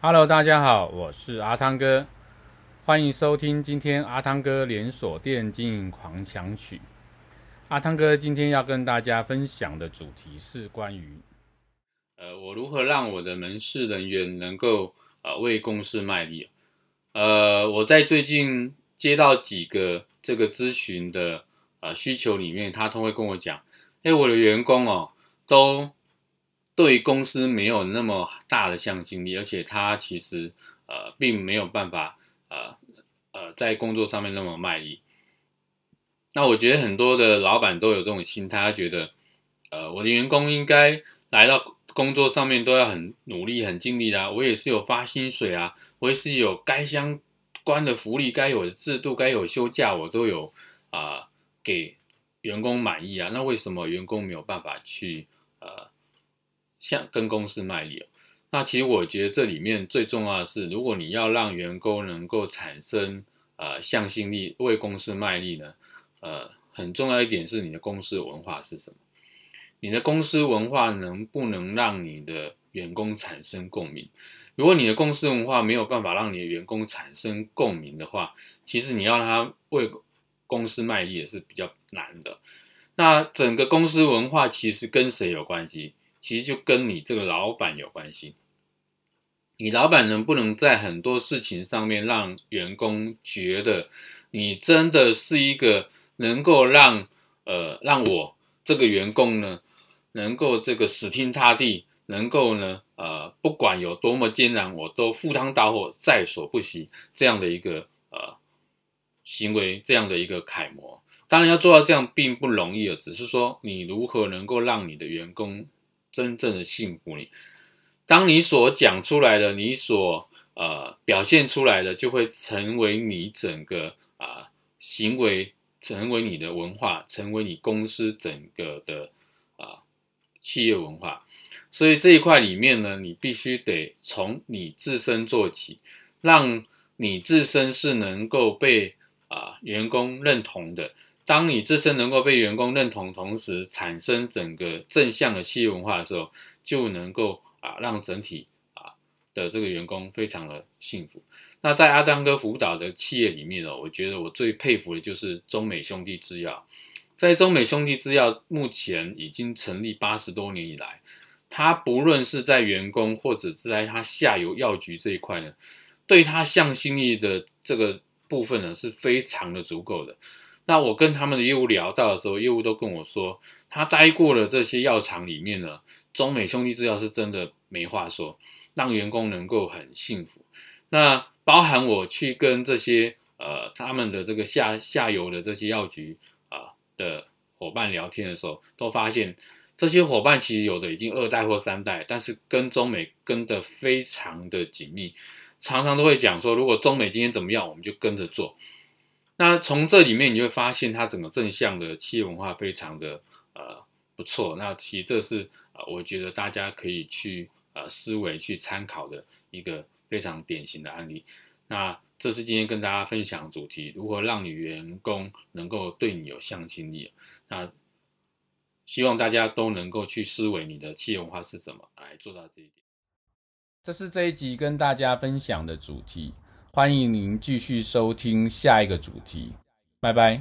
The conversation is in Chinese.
Hello，大家好，我是阿汤哥，欢迎收听今天阿汤哥连锁店经营狂想曲。阿汤哥今天要跟大家分享的主题是关于，呃，我如何让我的门市人员能够呃为公司卖力。呃，我在最近接到几个这个咨询的呃需求里面，他都会跟我讲，哎，我的员工哦都。对公司没有那么大的向心力，而且他其实呃并没有办法呃呃在工作上面那么卖力。那我觉得很多的老板都有这种心态，他觉得呃我的员工应该来到工作上面都要很努力、很尽力啊，我也是有发薪水啊，我也是有该相关的福利、该有的制度、该有休假，我都有啊、给员工满意啊。那为什么员工没有办法去呃？像跟公司卖力，哦那其实我觉得这里面最重要的是，如果你要让员工能够产生呃向心力，为公司卖力呢，呃，很重要一点是你的公司文化是什么？你的公司文化能不能让你的员工产生共鸣？如果你的公司文化没有办法让你的员工产生共鸣的话，其实你要他为公司卖力也是比较难的。那整个公司文化其实跟谁有关系？其实就跟你这个老板有关系，你老板能不能在很多事情上面让员工觉得你真的是一个能够让呃让我这个员工呢，能够这个死心塌地，能够呢呃不管有多么艰难，我都赴汤蹈火在所不惜这样的一个呃行为，这样的一个楷模。当然要做到这样并不容易了，只是说你如何能够让你的员工。真正的幸福你，当你所讲出来的，你所呃表现出来的，就会成为你整个啊、行为，成为你的文化，成为你公司整个的啊、企业文化。所以这一块里面呢，你必须得从你自身做起，让你自身是能够被啊、员工认同的。当你自身能够被员工认同，同时产生整个正向的企业文化的时候，就能够啊让整体啊的这个员工非常的幸福。那在阿汤哥辅导的企业里面呢，我觉得我最佩服的就是中美兄弟制药。在中美兄弟制药目前已经成立八十多年以来，他不论是在员工或者是在他下游药局这一块呢，对他向心力的这个部分呢是非常的足够的。那我跟他们的业务聊到的时候，业务都跟我说，他待过的这些药厂里面呢，中美兄弟制药是真的没话说，让员工能够很幸福。那包含我去跟这些呃他们的这个下下游的这些药局啊、的伙伴聊天的时候，都发现这些伙伴其实有的已经二代或三代，但是跟中美跟得非常的紧密，常常都会讲说，如果中美今天怎么样，我们就跟着做。那从这里面你会发现，它整个正向的企业文化非常的呃不错。那其实这是呃我觉得大家可以去呃思维去参考的一个非常典型的案例。那这是今天跟大家分享的主题：如何让你员工能够对你有向心力。那希望大家都能够去思维你的企业文化是怎么来做到这一点。这是这一集跟大家分享的主题。欢迎您继续收听下一个主题，拜拜。